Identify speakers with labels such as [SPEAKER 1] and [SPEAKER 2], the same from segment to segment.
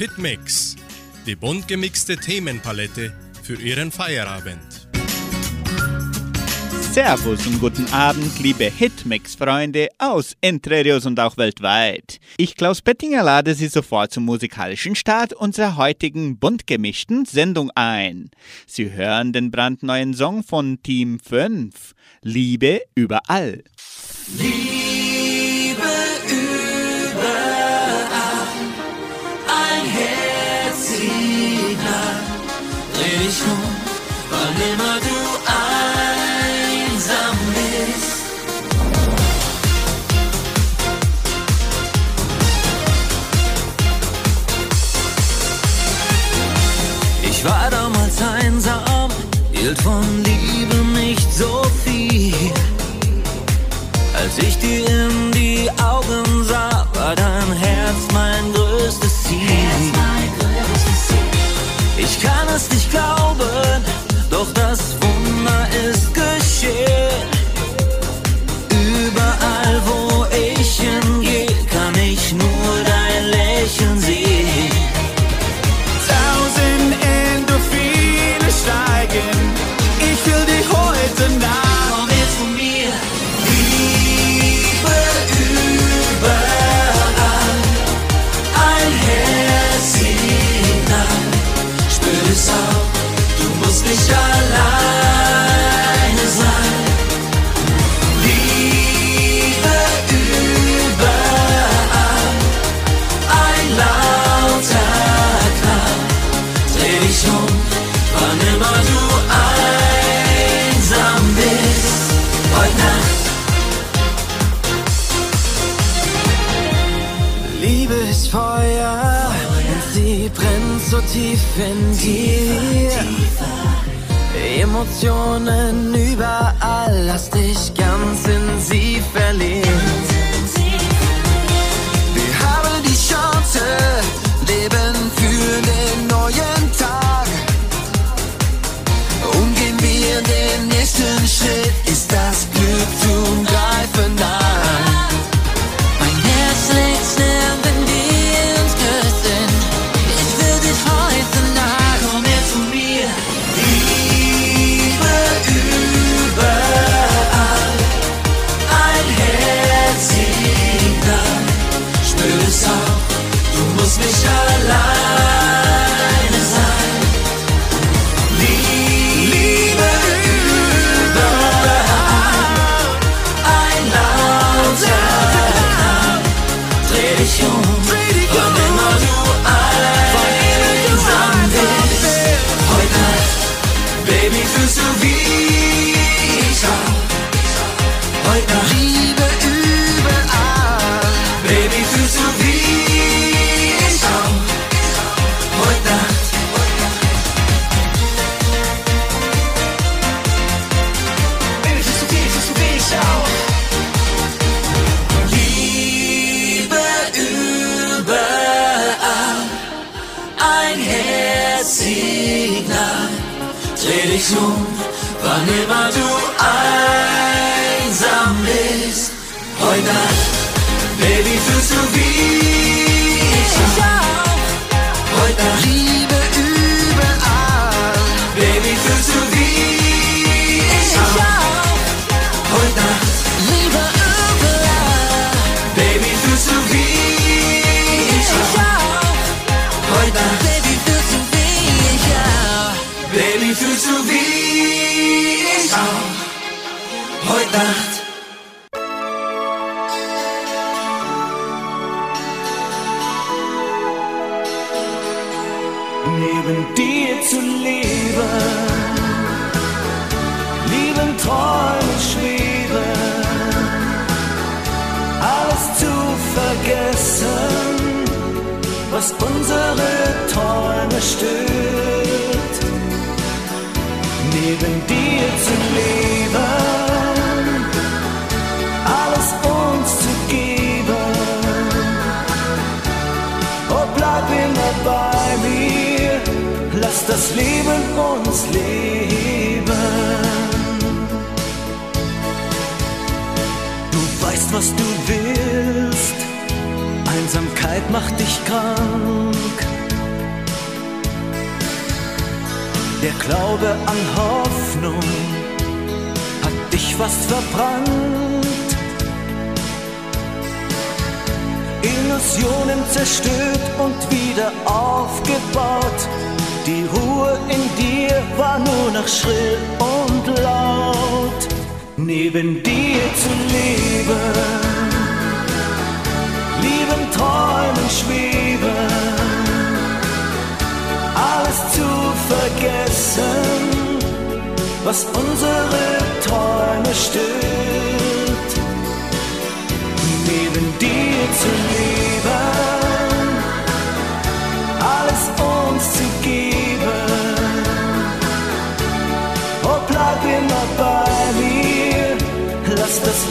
[SPEAKER 1] Hitmix, die bunt gemixte Themenpalette für Ihren Feierabend.
[SPEAKER 2] Servus und guten Abend, liebe Hitmix-Freunde aus Entrerios und auch weltweit. Ich, Klaus Bettinger, lade Sie sofort zum musikalischen Start unserer heutigen bunt gemischten Sendung ein. Sie hören den brandneuen Song von Team 5, Liebe überall.
[SPEAKER 3] Liebe dich um, wann immer du einsam bist. Ich war damals einsam, hielt von Liebe nicht so viel, als ich dir nicht glauben, doch das Wunder ist geschehen. so tief in dir. Emotionen überall, lass dich ganz in sie verlieren. Wir haben die Chance, leben für den neuen Tag. Und gehen wir den nächsten Schritt. Wann immer du einsam bist, heute Nacht, Baby, fühlst du wie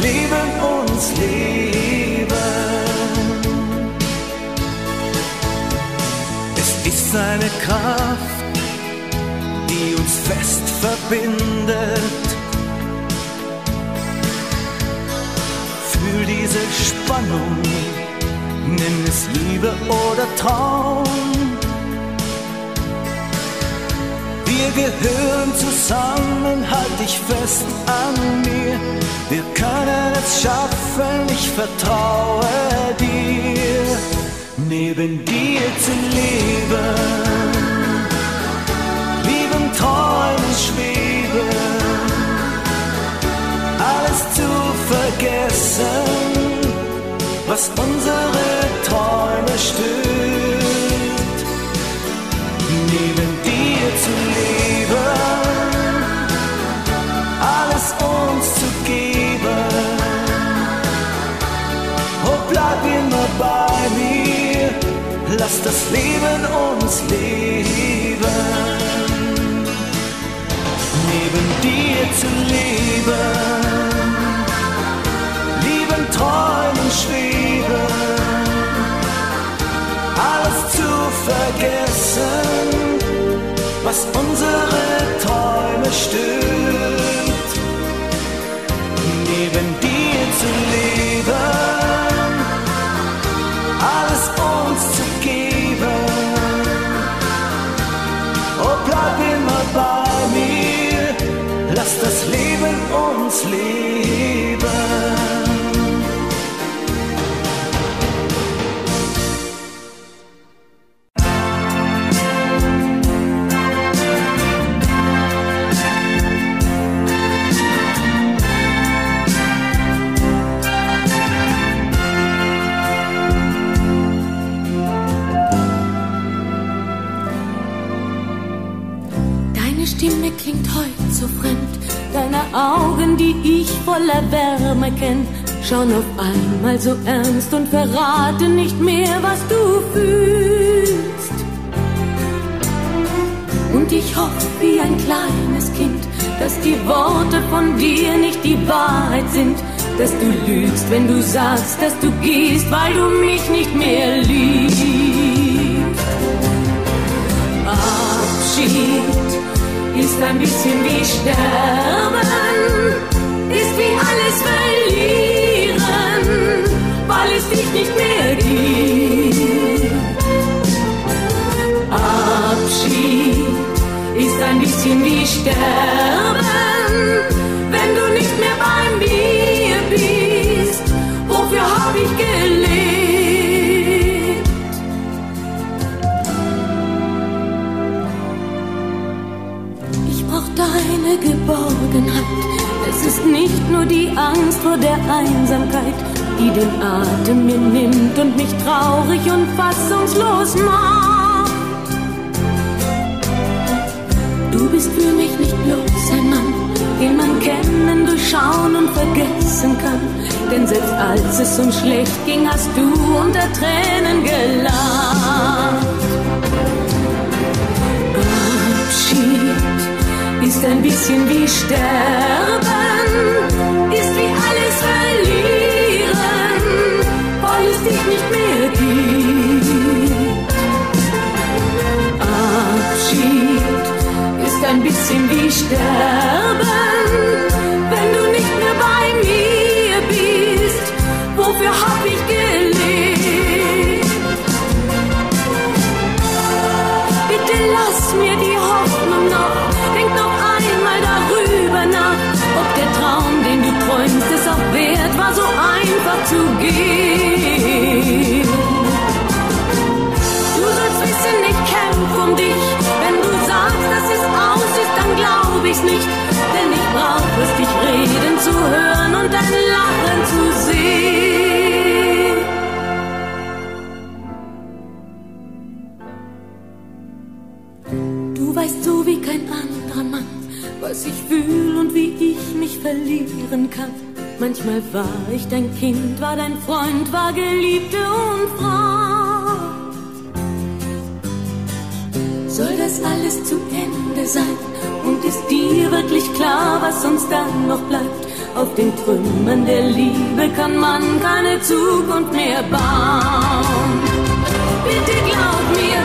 [SPEAKER 4] Leben uns leben.
[SPEAKER 5] Es ist seine Kraft, die uns fest verbindet. Fühl diese Spannung, nenn es Liebe oder Traum. Wir gehören zusammen, halt dich fest an mir. Wir können es schaffen, ich vertraue dir. Neben dir zu leben, lieben Träumen schweben, alles zu vergessen, was unsere Träume stört. Bei mir, lass das Leben uns leben. Neben dir zu leben, lieben Träumen schweben, alles zu vergessen, was unsere Träume stört. Uns leben.
[SPEAKER 6] Voller Wärme kenn, schauen auf einmal so ernst und verraten nicht mehr, was du fühlst. Und ich hoffe wie ein kleines Kind, dass die Worte von dir nicht die Wahrheit sind, dass du lügst, wenn du sagst, dass du gehst, weil du mich nicht mehr liebst. Abschied ist ein bisschen wie Sterben, alles verlieren, weil es dich nicht mehr gibt. Abschied ist ein bisschen wie Sterben, wenn du nicht mehr bei mir bist. Wofür hab ich gelebt? Geborgenheit. Es ist nicht nur die Angst vor der Einsamkeit, die den Atem mir nimmt und mich traurig und fassungslos macht. Du bist für mich nicht bloß ein Mann, den man kennen, durchschauen und vergessen kann. Denn selbst als es uns schlecht ging, hast du unter Tränen gelacht. Abschied ist ein bisschen wie Sterben, ist wie alles verlieren, weil es dich nicht mehr gibt. Abschied ist ein bisschen wie Sterben, wenn du nicht mehr bei mir bist. Wofür hab ich dir. Du sollst wissen, ich kämpf um dich. Wenn du sagst, dass es aus ist, dann glaub ich's nicht. Denn ich brauch es, dich reden zu hören und dein Lachen zu sehen. Du weißt so wie kein anderer Mann, was ich fühl und wie ich mich verlieren kann. Manchmal war ich dein Kind, war dein Freund, war Geliebte und Frau. Soll das alles zu Ende sein? Und ist dir wirklich klar, was uns dann noch bleibt? Auf den Trümmern der Liebe kann man keine Zukunft mehr bauen. Bitte glaub mir,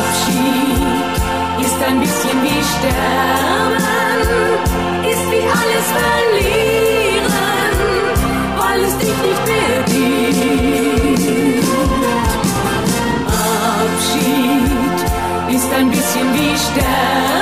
[SPEAKER 6] Abschied ist ein bisschen wie Sterben, ein bisschen wie Sterben,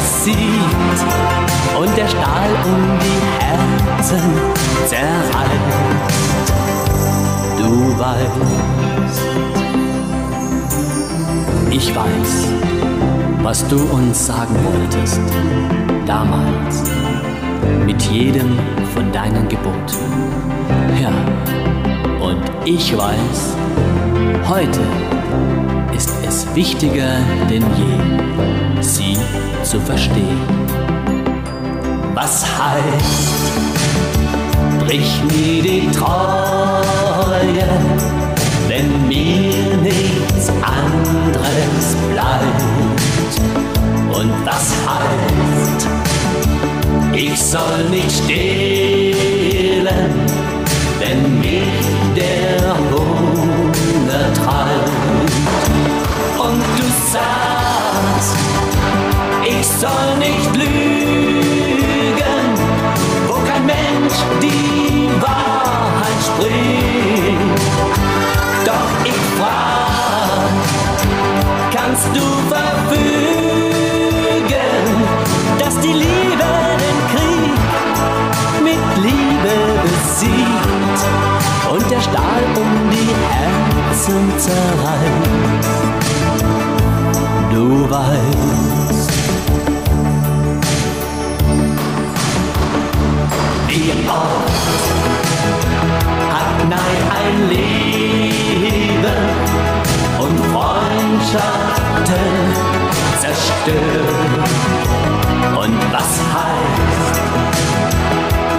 [SPEAKER 3] besiegt und der Stahl um die Herzen zerreißt. Du weißt, ich weiß, was du uns sagen wolltest, damals, mit jedem von deinen Geboten. Ja, und ich weiß, heute ist es wichtiger denn je, sie zu verstehen. Was heißt, brich nie die Treue, wenn mir nichts anderes bleibt. Und das heißt, ich soll nicht stehlen, wenn mich der Hunger treibt. Und du sagst, soll nicht lügen, wo kein Mensch die Wahrheit spricht. Doch ich frag, kannst du verfügen, dass die Liebe den Krieg mit Liebe besiegt und der Stahl um die Herzen zerreißt? Du weißt, oft hat Nein ein Leben und Freundschaften zerstört. Und was heißt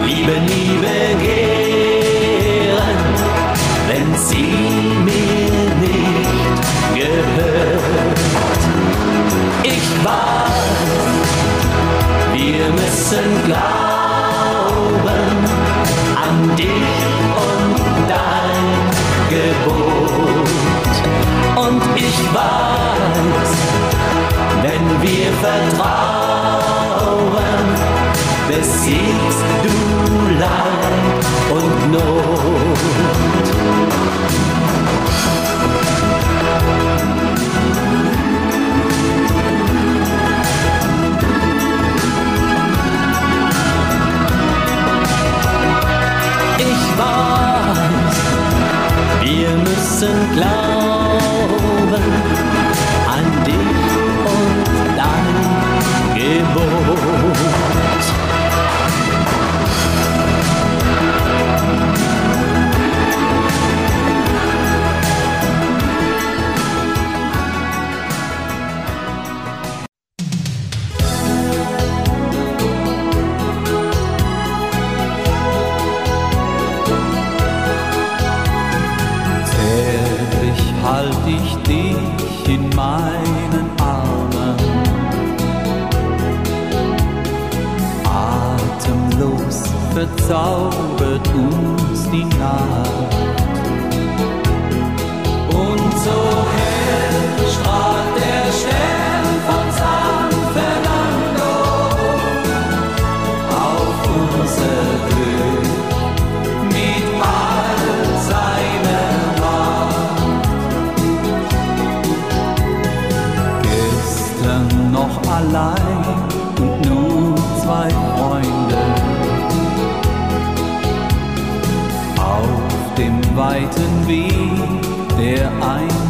[SPEAKER 3] Liebe nie begehren,
[SPEAKER 7] I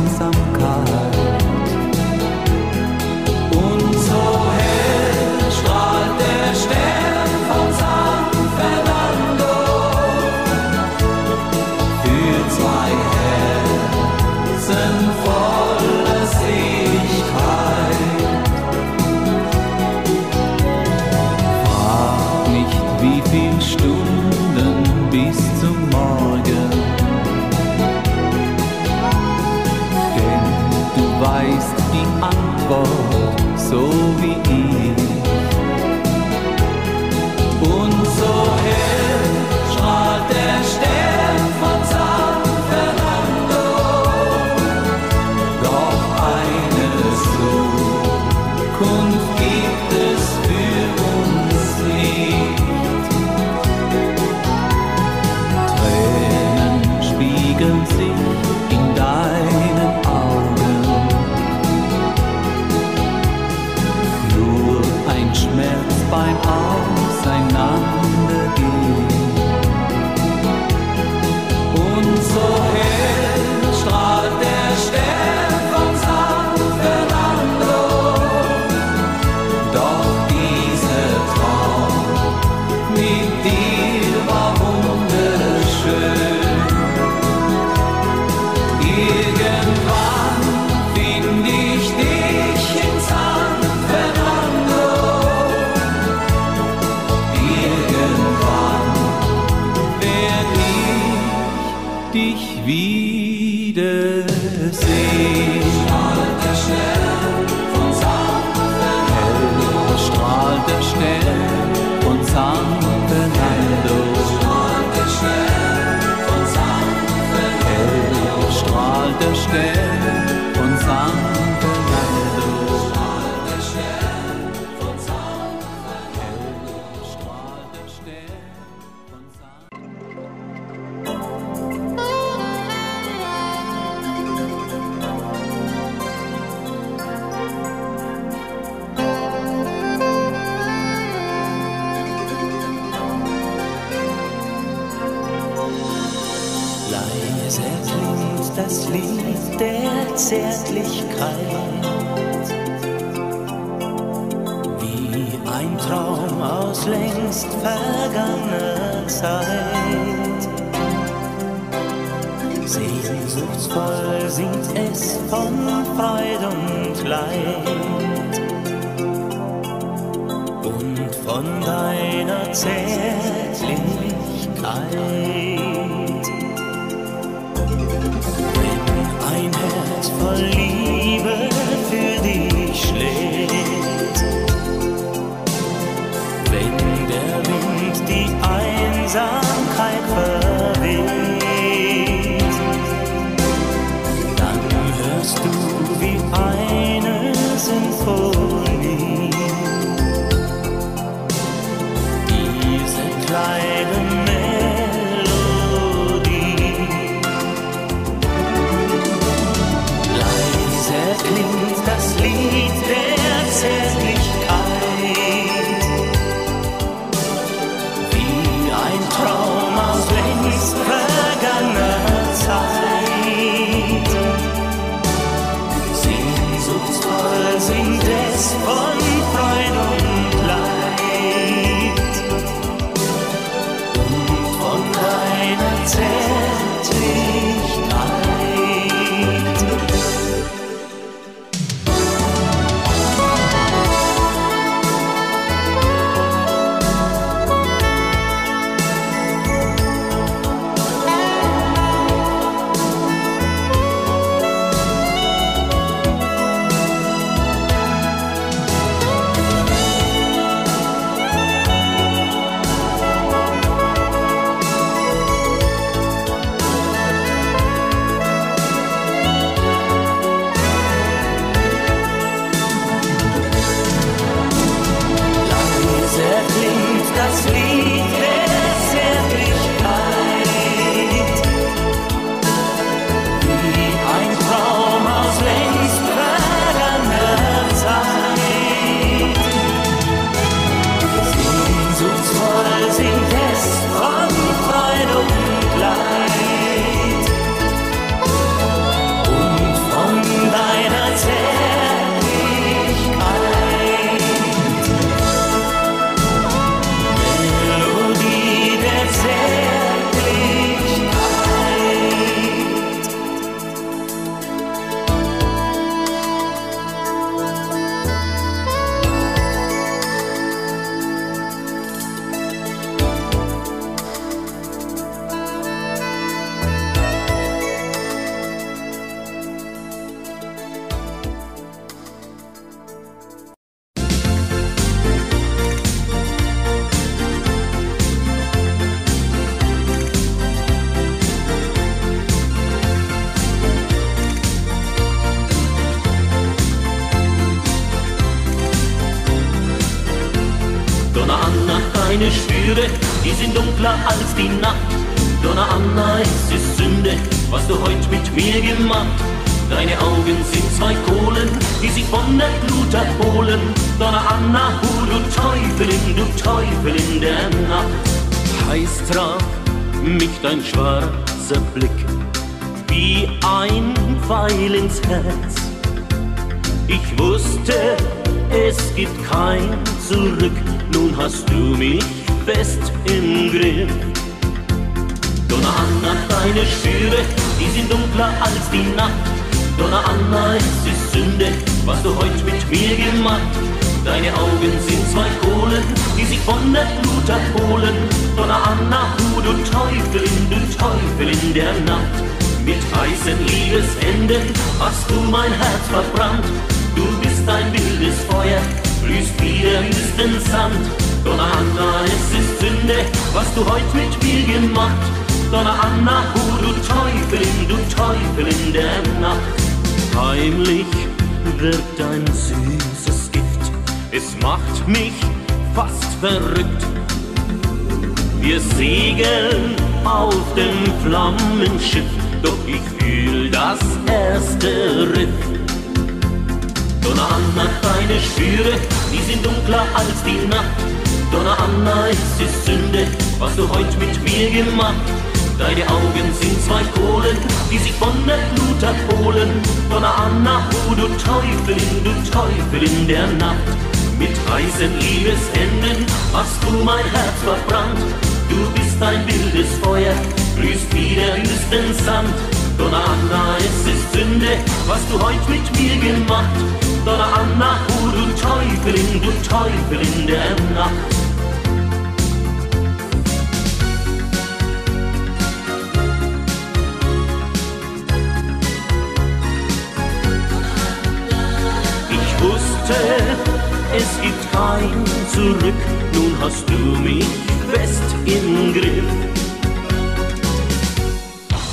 [SPEAKER 7] See. Strahlt der schnell von Sound Hell strahlt
[SPEAKER 3] er schnell. voll singt es von Freud und Leid und von deiner Zärtlichkeit.
[SPEAKER 5] Dunkler als die Nacht. Donna Anna, es ist Sünde, was du heut mit mir gemacht. Deine Augen sind zwei Kohlen, die sich von der Glut erholen. Donna Anna, hu du Teufelin, du Teufel in der Nacht. Heiß traf mich dein schwarzer Blick, wie ein Pfeil ins Herz. Ich wusste, es gibt kein Zurück, nun hast du mich fest im Griff. Donna Anna, deine Schwüre, die sind dunkler als die Nacht. Donna Anna, es ist Sünde, was du heut mit mir gemacht. Deine Augen sind zwei Kohlen, die sich von der Glut abholen. Donna Anna, hu du Teufelin, du Teufel in der Nacht. Mit heißen Liebesenden hast du mein Herz verbrannt. Du bist ein wildes Feuer, blühst wie der Wüstensand. Donna Anna, es ist Sünde, was du heut mit mir gemacht. Donna Anna, hu du Teufelin, du Teufel in der Nacht. Heimlich wirkt dein süßes Gift, es macht mich fast verrückt. Wir segeln auf dem Flammenschiff, doch ich fühl das erste Riff. Donna Anna, deine Schwüre, die sind dunkler als die Nacht. Donna Anna, es ist Sünde, was du heut mit mir gemacht. Deine Augen sind zwei Kohlen, die sich von der Glut abholen. Donna Anna, hu du Teufelin, du Teufel in der Nacht. Mit heißen Liebeshänden hast du mein Herz verbrannt. Du bist ein wildes Feuer, blühst wie der Wüstensand. Donna Anna, es ist Sünde, was du heut mit mir gemacht. Donna Anna, hu du Teufelin, du Teufel in der Nacht. Wusste, es gibt kein Zurück, nun hast du mich fest im Griff.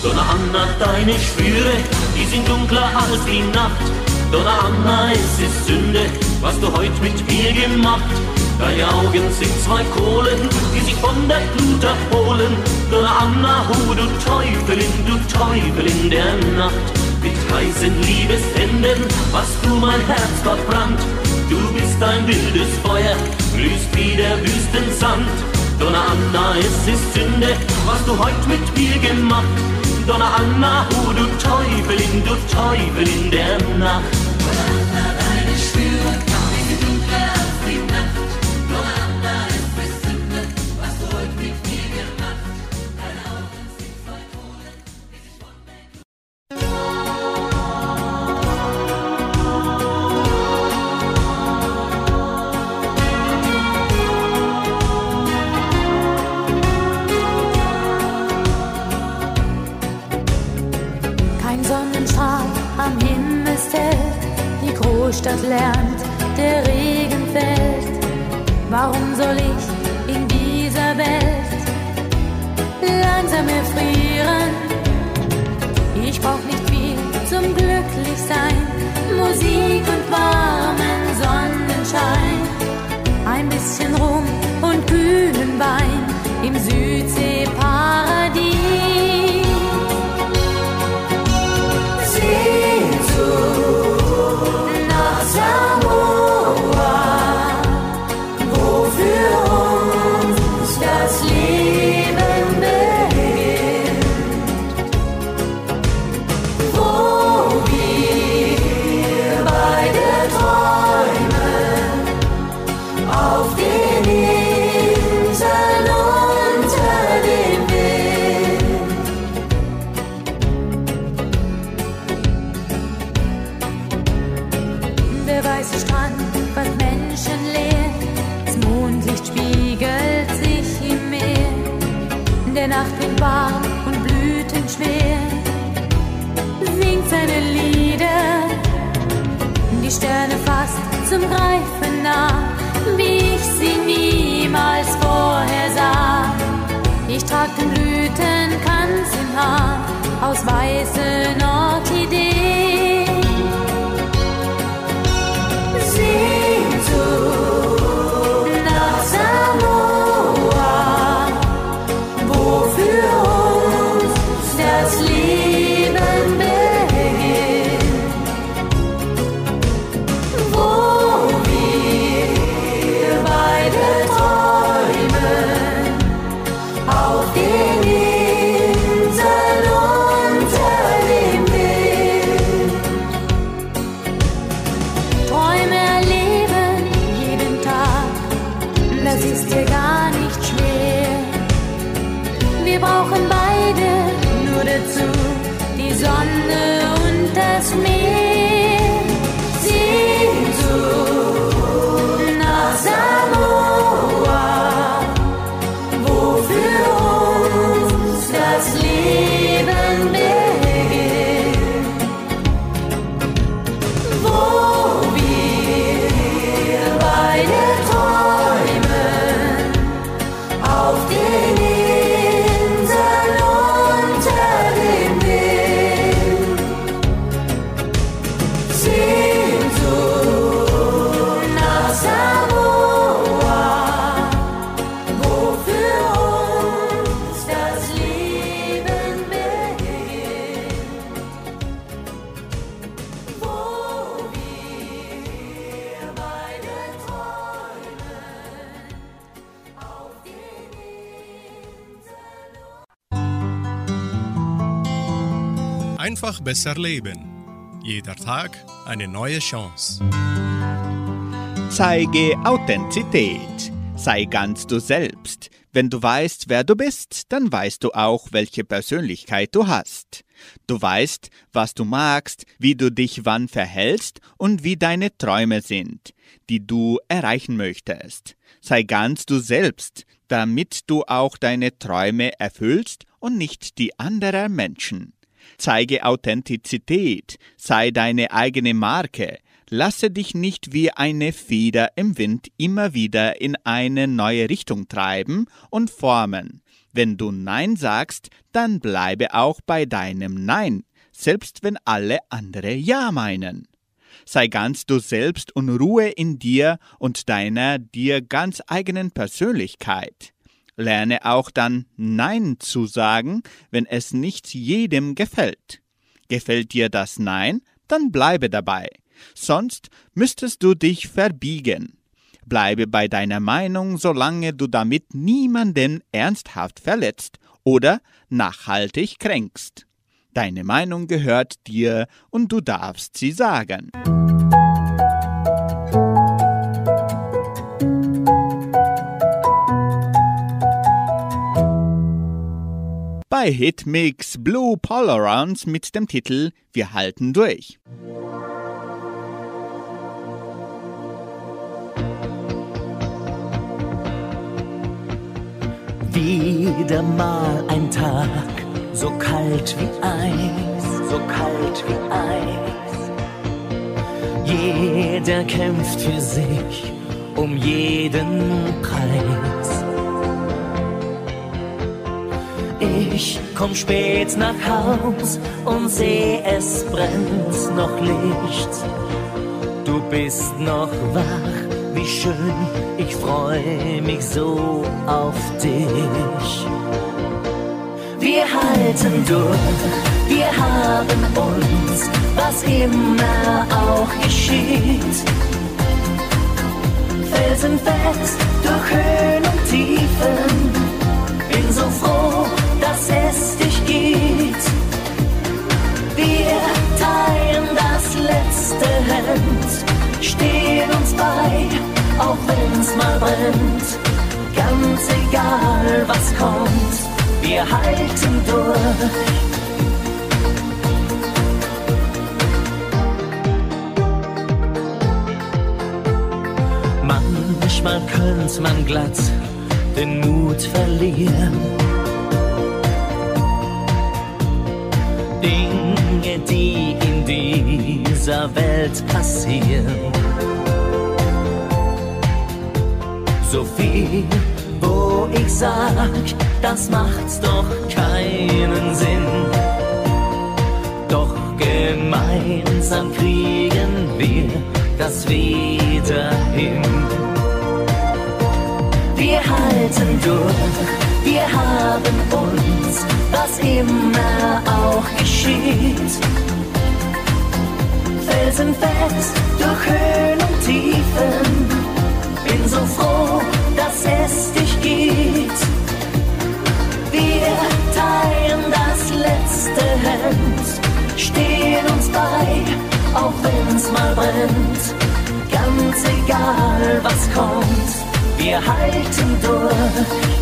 [SPEAKER 5] Donna Anna, deine Schwüre, die sind dunkler als die Nacht. Donna Anna, es ist Sünde, was du heut mit mir gemacht. Deine Augen sind zwei Kohlen, die sich von der Glut abholen. Donna Anna, hu du Teufelin, du Teufel in der Nacht. Mit heißen Liebeshänden hast du mein Herz verbrannt. Du bist ein wildes Feuer, glühst wie der Wüstensand. Donna Anna, es ist Sünde, was du heut mit mir gemacht. Donna Anna, hu du Teufelin, du Teufel in der Nacht.
[SPEAKER 6] Warum soll ich in dieser Welt langsam erfrieren? Ich brauch nicht viel zum Glücklichsein, Musik und warmen Sonnenschein, ein bisschen Rum und kühlen Wein im Südseeparadies. Zum Greifen nah, wie ich sie niemals vorher sah. Ich trag den Blütenkranz im Haar aus weißen Orchideen.
[SPEAKER 1] Besser leben. Jeder Tag eine neue Chance.
[SPEAKER 2] Zeige Authentizität. Sei ganz du selbst. Wenn du weißt, wer du bist, dann weißt du auch, welche Persönlichkeit du hast. Du weißt, was du magst, wie du dich wann verhältst und wie deine Träume sind, die du erreichen möchtest. Sei ganz du selbst, damit du auch deine Träume erfüllst und nicht die anderer Menschen. Zeige Authentizität, sei deine eigene Marke, lasse dich nicht wie eine Feder im Wind immer wieder in eine neue Richtung treiben und formen. Wenn du Nein sagst, dann bleibe auch bei deinem Nein, selbst wenn alle andere Ja meinen. Sei ganz du selbst und Ruhe in dir und deiner dir ganz eigenen Persönlichkeit. Lerne auch dann Nein zu sagen, wenn es nicht jedem gefällt. Gefällt dir das Nein, dann bleibe dabei. Sonst müsstest du dich verbiegen. Bleibe bei deiner Meinung, solange du damit niemanden ernsthaft verletzt oder nachhaltig kränkst. Deine Meinung gehört dir und du darfst sie sagen. Bei Hitmix Blue Polarounds mit dem Titel Wir halten durch.
[SPEAKER 7] Wieder mal ein Tag, so kalt wie Eis, so kalt wie Eis.
[SPEAKER 3] Jeder kämpft für sich um jeden Preis. Ich komm spät nach Haus und seh, es brennt noch Licht. Du bist noch wach, wie schön, ich freu mich so auf dich. Wir halten durch, wir haben uns, was immer auch geschieht. Felsenfest durch Höhen und Tiefen, bin so froh, dass es dich gibt. Wir teilen das letzte Hemd, stehen uns bei, auch wenn's mal brennt. Ganz egal, was kommt, wir halten durch. Manchmal könnte man glatt den Mut verlieren. Dinge, die in dieser Welt passieren. So viel, wo ich sag, das macht doch keinen Sinn. Doch gemeinsam kriegen wir das wieder hin. Wir halten durch, wir haben uns, was immer auch geschieht. Felsenfest durch Höhen und Tiefen, bin so froh, dass es dich gibt. Wir teilen das letzte Hemd, stehen uns bei, auch wenn's mal brennt. Ganz egal, was kommt wir halten durch.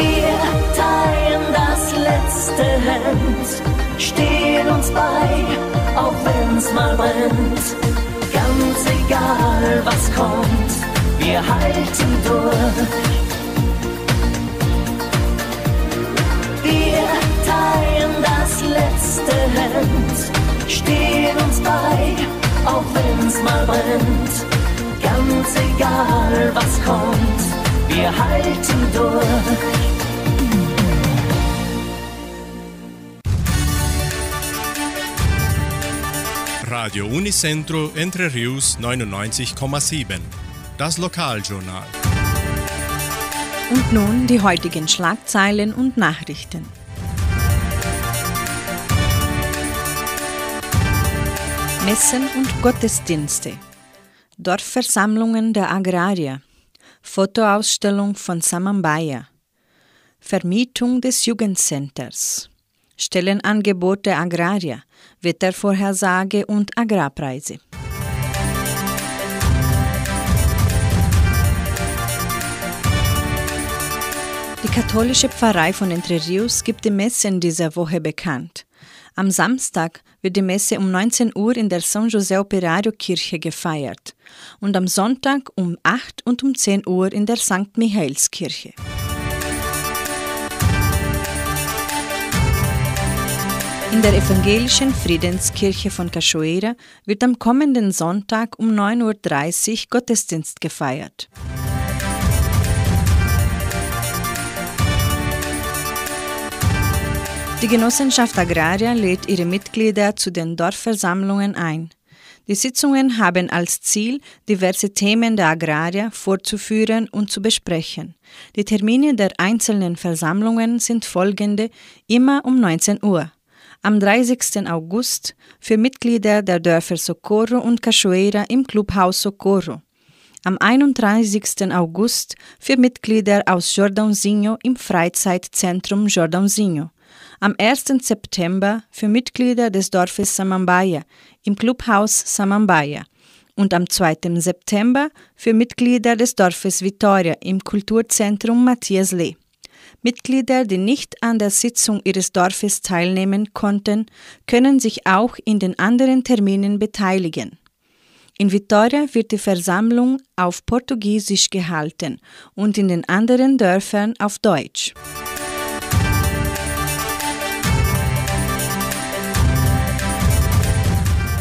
[SPEAKER 3] Wir teilen das letzte Hemd, stehen uns bei, auch wenn's mal brennt. Ganz egal, was kommt, wir halten durch. Wir teilen das letzte Hemd, stehen uns bei, auch wenn's mal brennt. Ganz egal, was kommt, wir halten durch.
[SPEAKER 1] Radio Unicentro Entre Rius 99,7. Das Lokaljournal.
[SPEAKER 8] Und nun die heutigen Schlagzeilen und Nachrichten. Messen und Gottesdienste. Dorfversammlungen der Agrarier. Fotoausstellung von Samambaya. Vermietung des Jugendcenters. Stellenangebot der Agrarier. Wettervorhersage und Agrarpreise. Die katholische Pfarrei von Entre Rios gibt die Messe in dieser Woche bekannt. Am Samstag wird die Messe um 19 Uhr in der San José Operario Kirche gefeiert und am Sonntag um 8 und um 10 Uhr in der St. Michaelskirche. In der evangelischen Friedenskirche von Cachoeira wird am kommenden Sonntag um 9.30 Uhr Gottesdienst gefeiert. Die Genossenschaft Agraria lädt ihre Mitglieder zu den Dorfversammlungen ein. Die Sitzungen haben als Ziel, diverse Themen der Agraria vorzuführen und zu besprechen. Die Termine der einzelnen Versammlungen sind folgende, immer um 19 Uhr. Am 30. August für Mitglieder der Dörfer Socorro und Cachoeira im Clubhaus Socorro. Am 31. August für Mitglieder aus Jordãozinho im Freizeitzentrum Jordãozinho am 1. September für Mitglieder des Dorfes Samambaya im Clubhaus Samambaya und am 2. September für Mitglieder des Dorfes Vitoria im Kulturzentrum Matthias Lee. Mitglieder, die nicht an der Sitzung ihres Dorfes teilnehmen konnten, können sich auch in den anderen Terminen beteiligen. In Vitoria wird die Versammlung auf Portugiesisch gehalten und in den anderen Dörfern auf Deutsch.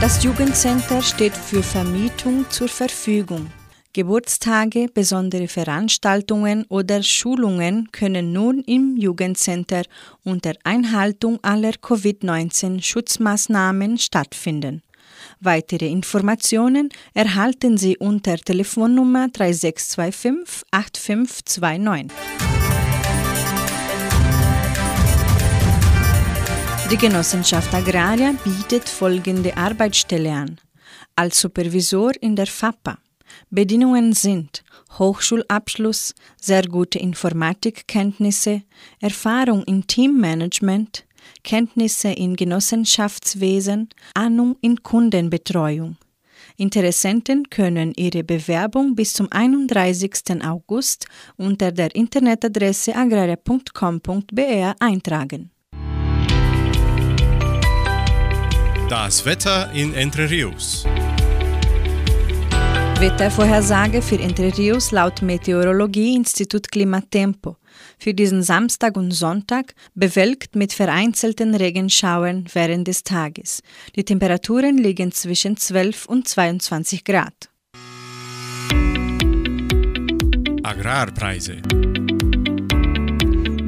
[SPEAKER 8] Das Jugendcenter steht für Vermietung zur Verfügung. Geburtstage, besondere Veranstaltungen oder Schulungen können nun im Jugendcenter unter Einhaltung aller Covid-19-Schutzmaßnahmen stattfinden. Weitere Informationen erhalten Sie unter Telefonnummer 3625 8529. Die Genossenschaft Agraria bietet folgende Arbeitsstelle an. Als Supervisor in der FAPA. Bedingungen sind Hochschulabschluss, sehr gute Informatikkenntnisse, Erfahrung in Teammanagement, Kenntnisse in Genossenschaftswesen, Ahnung in Kundenbetreuung. Interessenten können ihre Bewerbung bis zum 31. August unter der Internetadresse agraria.com.br eintragen.
[SPEAKER 1] Das Wetter in Entre Rios.
[SPEAKER 8] Wettervorhersage für Entre Rios laut Meteorologie-Institut Klimatempo. Für diesen Samstag und Sonntag bewölkt mit vereinzelten Regenschauern während des Tages. Die Temperaturen liegen zwischen 12 und 22 Grad.
[SPEAKER 1] Agrarpreise.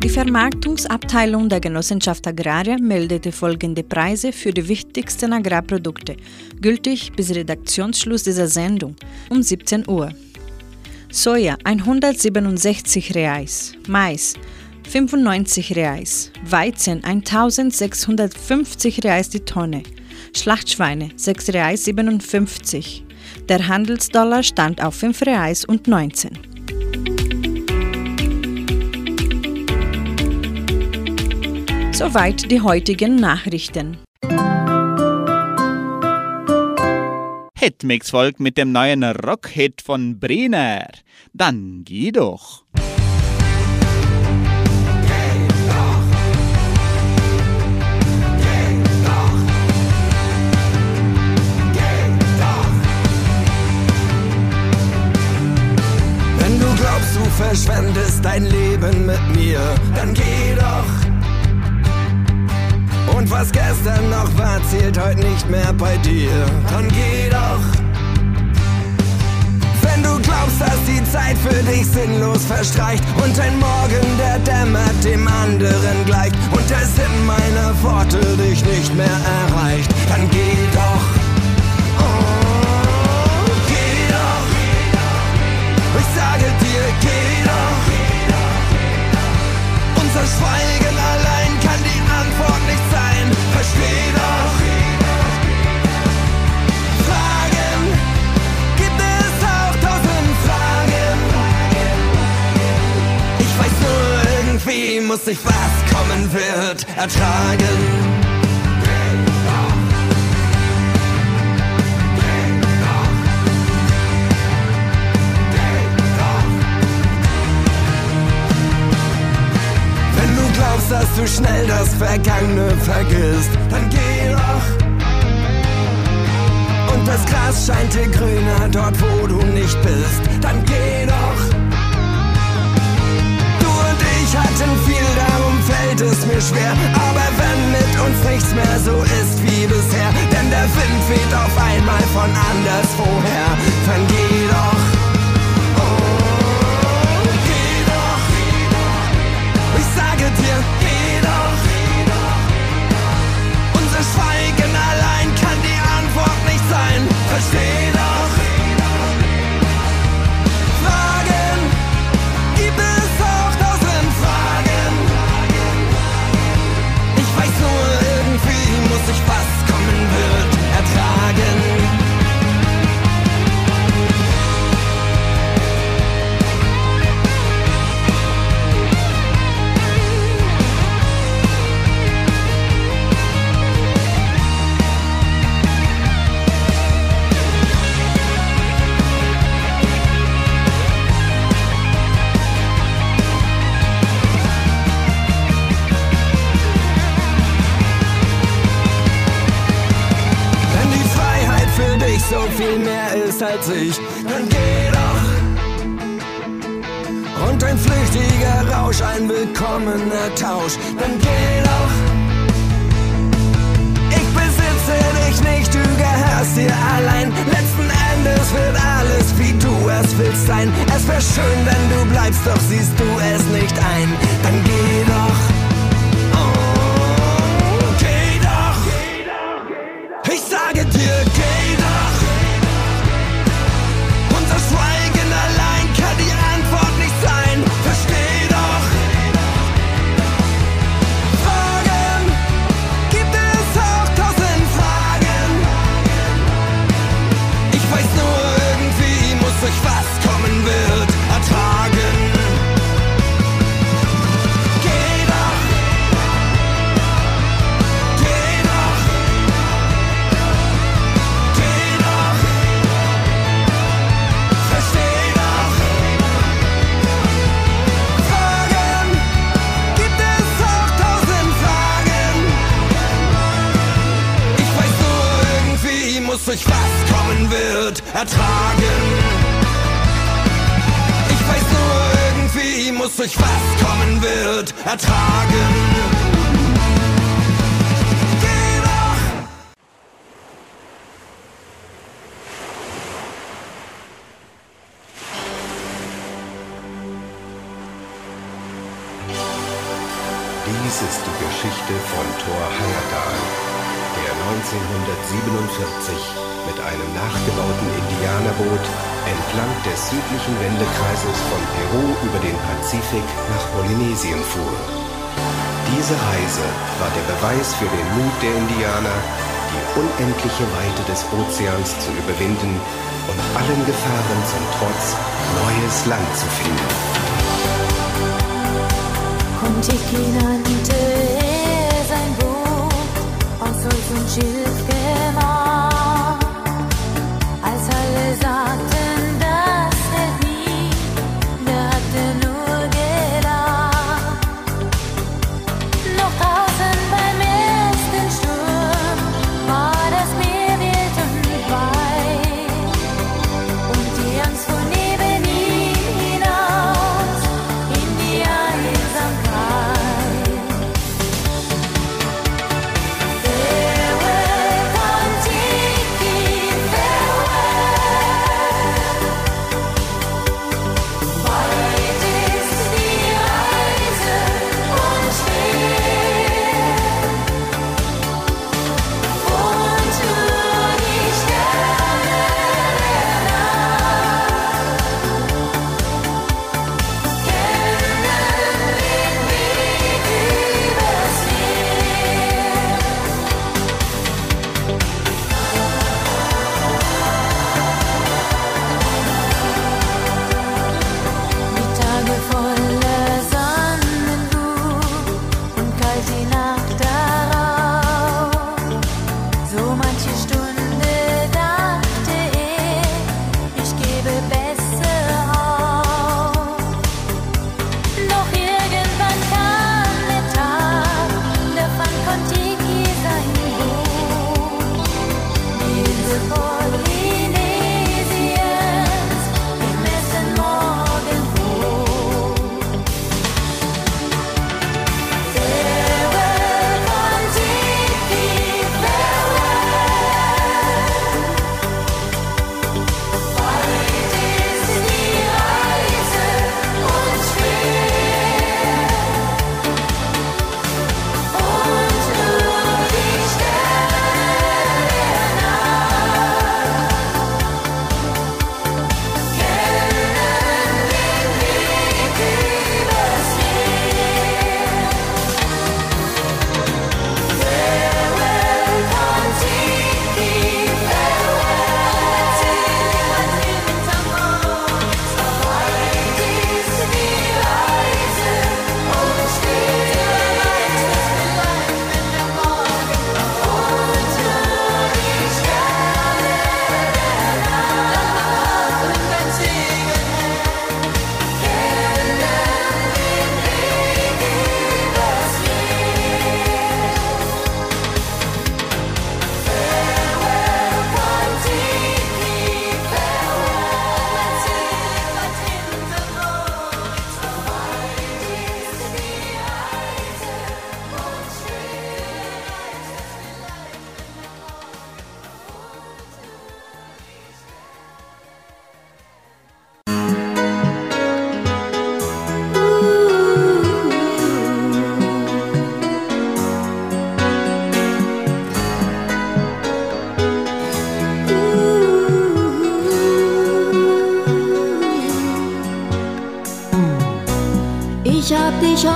[SPEAKER 8] Die Vermarktungsabteilung der Genossenschaft Agraria meldete folgende Preise für die wichtigsten Agrarprodukte, gültig bis Redaktionsschluss dieser Sendung um 17 Uhr. Soja 167 Reais, Mais 95 Reais, Weizen 1650 Reais die Tonne, Schlachtschweine 6 Reais 57. Der Handelsdollar stand auf 5 Reais und 19. Soweit die heutigen Nachrichten.
[SPEAKER 2] Hitmix folgt mit dem neuen Rockhit von Brenner. Dann geh doch.
[SPEAKER 9] Wenn du glaubst, du verschwendest dein Leben mit mir, dann geh doch. Und was gestern noch war, zählt heute nicht mehr bei dir, dann geh doch. Wenn du glaubst, dass die Zeit für dich sinnlos verstreicht und ein Morgen, der dämmert dem anderen gleicht und der Sinn meiner Worte dich nicht mehr erreicht, dann geh doch. Muss ich was kommen wird ertragen. Wenn du glaubst, dass du schnell das Vergangene vergisst, dann geh doch. Und das Gras scheint dir grüner dort, wo du nicht bist, dann geh doch. Hatten viel, darum fällt es mir schwer. Aber wenn mit uns nichts mehr so ist wie bisher, denn der Wind weht auf einmal von anderswoher, dann geh doch. Viel mehr ist als ich, dann geh doch. Und ein flüchtiger Rausch, ein willkommener Tausch, dann geh doch. Ich besitze dich nicht, du gehörst dir allein. Letzten Endes wird alles wie du es willst sein. Es wäre schön, wenn du bleibst, doch siehst du es nicht ein. Dann geh doch. Ertragen. Ich weiß nur, irgendwie muss ich was kommen wird ertragen.
[SPEAKER 10] 1947 mit einem nachgebauten Indianerboot entlang des südlichen Wendekreises von Peru über den Pazifik nach Polynesien fuhr. Diese Reise war der Beweis für den Mut der Indianer, die unendliche Weite des Ozeans zu überwinden und allen Gefahren zum Trotz neues Land zu finden.
[SPEAKER 6] Sein Boot aus Holz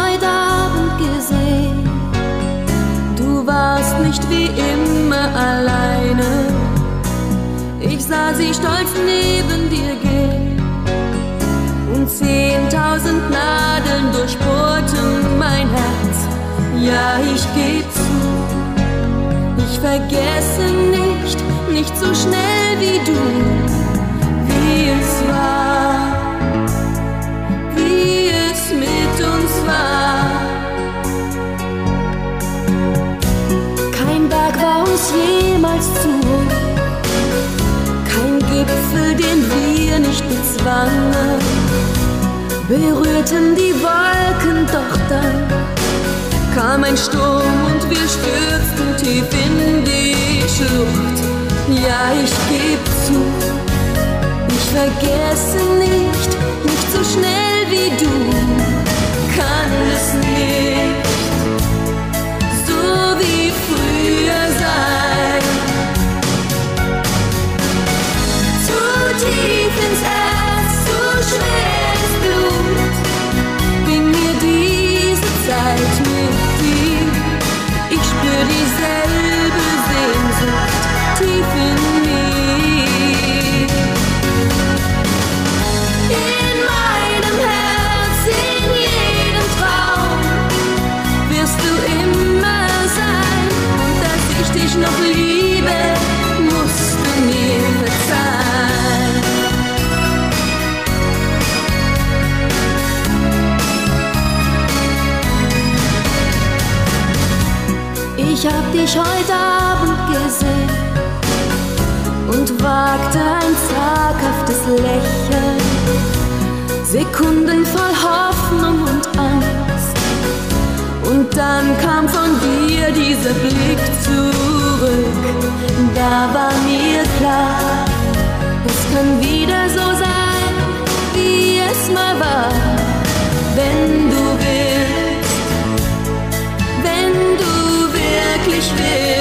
[SPEAKER 6] heute Abend gesehen. Du warst nicht wie immer alleine. Ich sah sie stolz neben dir gehen. Und zehntausend Nadeln durchbohrten mein Herz. Ja, ich geb zu. Ich vergesse nicht, nicht so schnell wie du, wie es war zu hoch, kein Gipfel, den wir nicht bezwangen, berührten die Wolken, doch dann. Kam ein Sturm und wir stürzten tief in die Schlucht. Ja, ich geb zu, ich vergesse nicht, nicht so schnell wie du, kann es nicht Zu Ich hab dich heute Abend gesehen und wagte ein zaghaftes Lächeln. Sekunden voll Hoffnung und Angst. Und dann kam von dir dieser Blick zurück. Da war mir klar, es kann wieder so sein, wie es mal war. Wenn du willst, wirklich willst.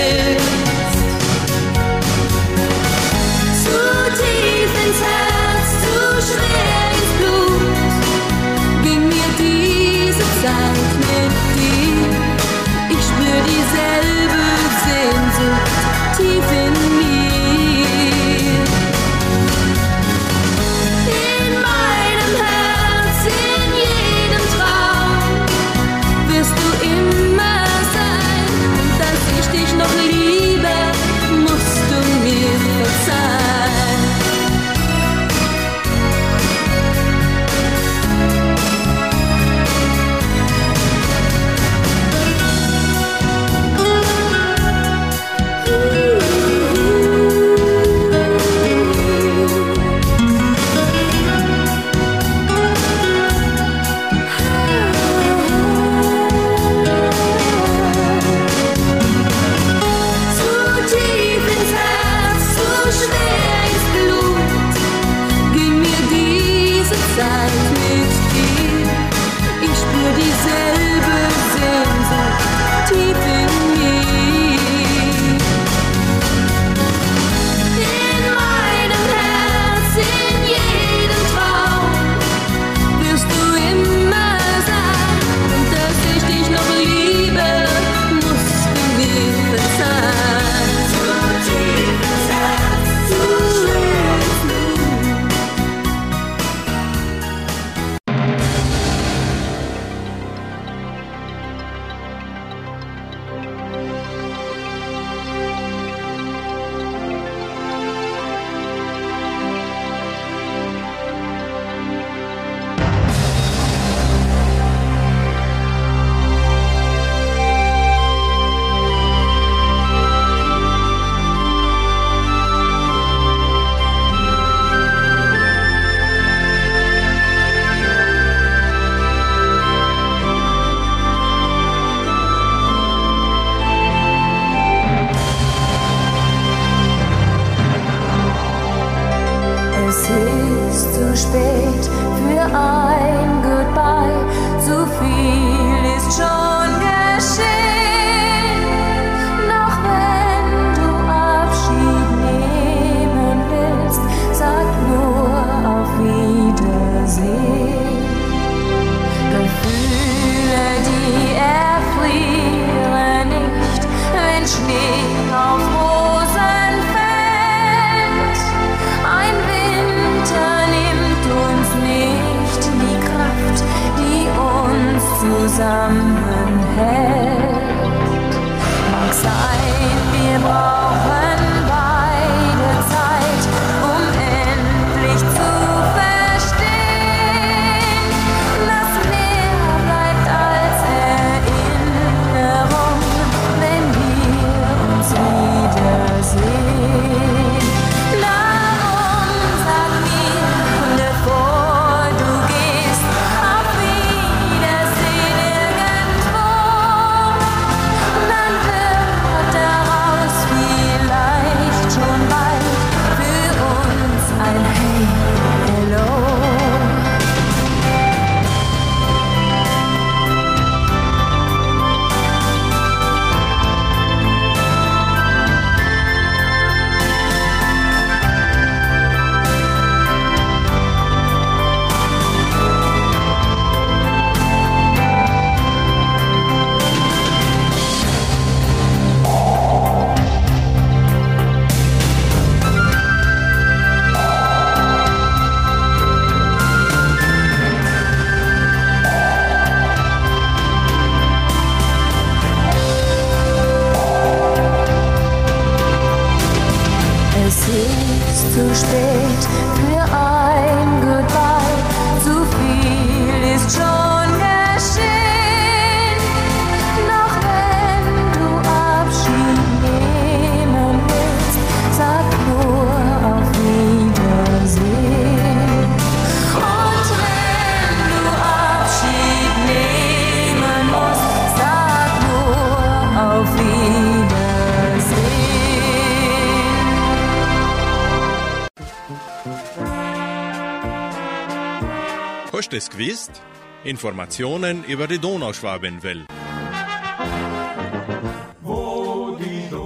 [SPEAKER 1] Informationen über die Donauschwabenwelle.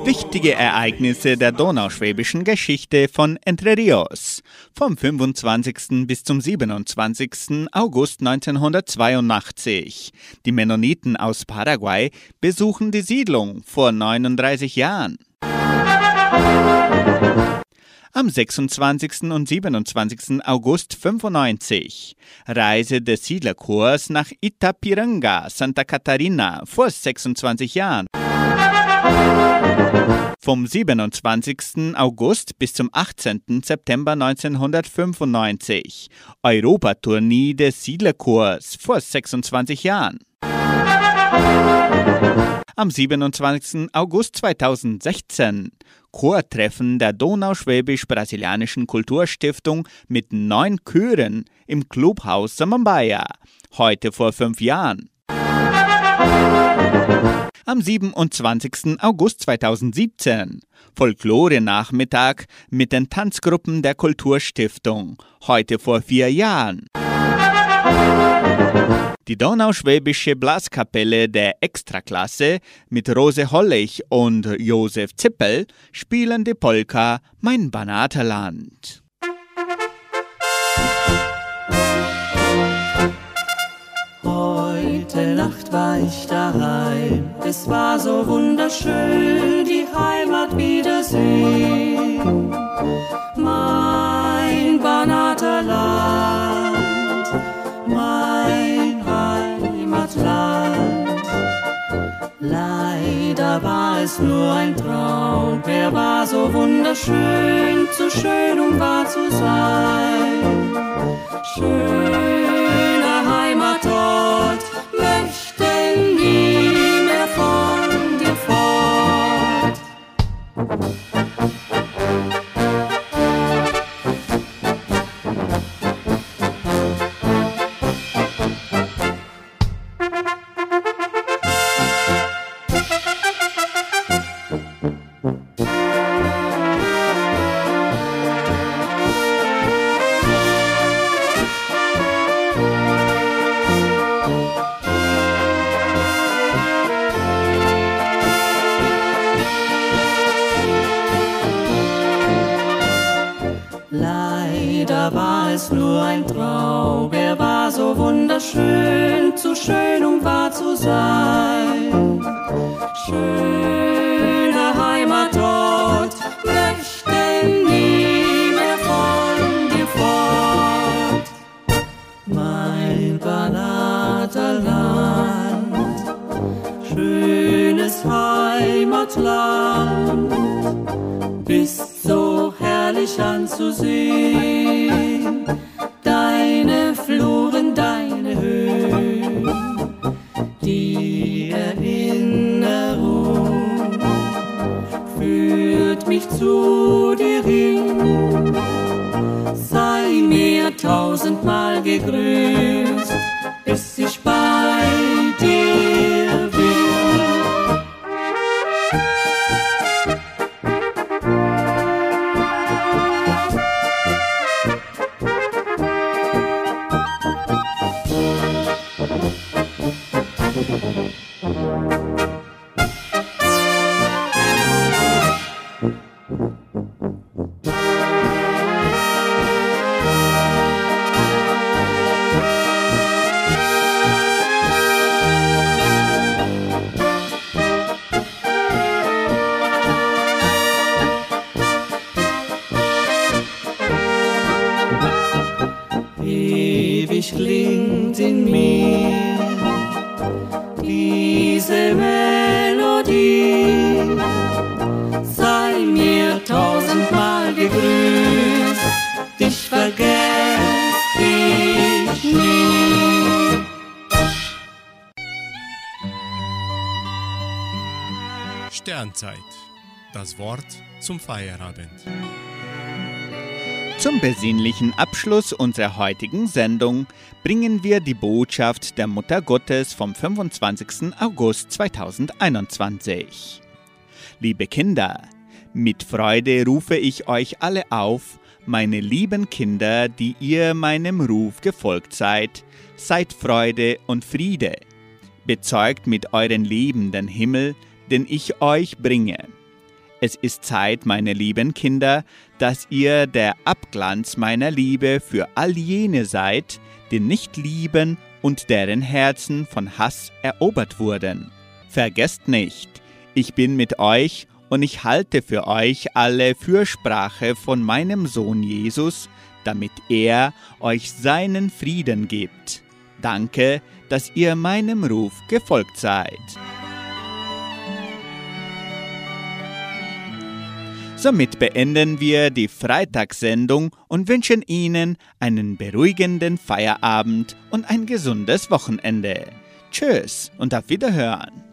[SPEAKER 2] Wichtige Ereignisse der donauschwäbischen Geschichte von Entre Rios. Vom 25. bis zum 27. August 1982. Die Mennoniten aus Paraguay besuchen die Siedlung vor 39 Jahren. Am 26. und 27. August 95 Reise des Siedlerchors nach Itapiranga, Santa Catarina vor 26 Jahren. Vom 27. August bis zum 18. September 1995 Europatournee des Siedlerchors vor 26 Jahren. Am 27. August 2016 Chortreffen der Donauschwäbisch-Brasilianischen Kulturstiftung mit neun Chören im Clubhaus Samambaia, heute vor fünf Jahren. Am 27. August 2017 Folklore-Nachmittag mit den Tanzgruppen der Kulturstiftung, heute vor vier Jahren. Die Donauschwäbische Blaskapelle der Extraklasse mit Rose Hollig und Josef Zippel spielen die Polka Mein Banaterland.
[SPEAKER 11] Heute Nacht war ich daheim, es war so wunderschön, die Heimat wiedersehen. Mein Leider war es nur ein Traum, er war so wunderschön, zu schön, um wahr zu sein. Schöne Heimatort, möchte nie mehr von dir fort. Ewig klingt in mir diese Melodie. Sei mir tausendmal gegrüßt, dich vergess ich nie.
[SPEAKER 1] Sternzeit. Das Wort zum Feierabend.
[SPEAKER 2] Zum besinnlichen Abschluss unserer heutigen Sendung bringen wir die Botschaft der Mutter Gottes vom 25. August 2021. Liebe Kinder, mit Freude rufe ich euch alle auf, meine lieben Kinder, die ihr meinem Ruf gefolgt seid, seid Freude und Friede. Bezeugt mit euren Lieben den Himmel, den ich euch bringe. Es ist Zeit, meine lieben Kinder, dass ihr der Abglanz meiner Liebe für all jene seid, die nicht lieben und deren Herzen von Hass erobert wurden. Vergesst nicht, ich bin mit euch und ich halte für euch alle Fürsprache von meinem Sohn Jesus, damit er euch seinen Frieden gibt. Danke, dass ihr meinem Ruf gefolgt seid. Somit beenden wir die Freitagssendung und wünschen Ihnen einen beruhigenden Feierabend und ein gesundes Wochenende. Tschüss und auf Wiederhören.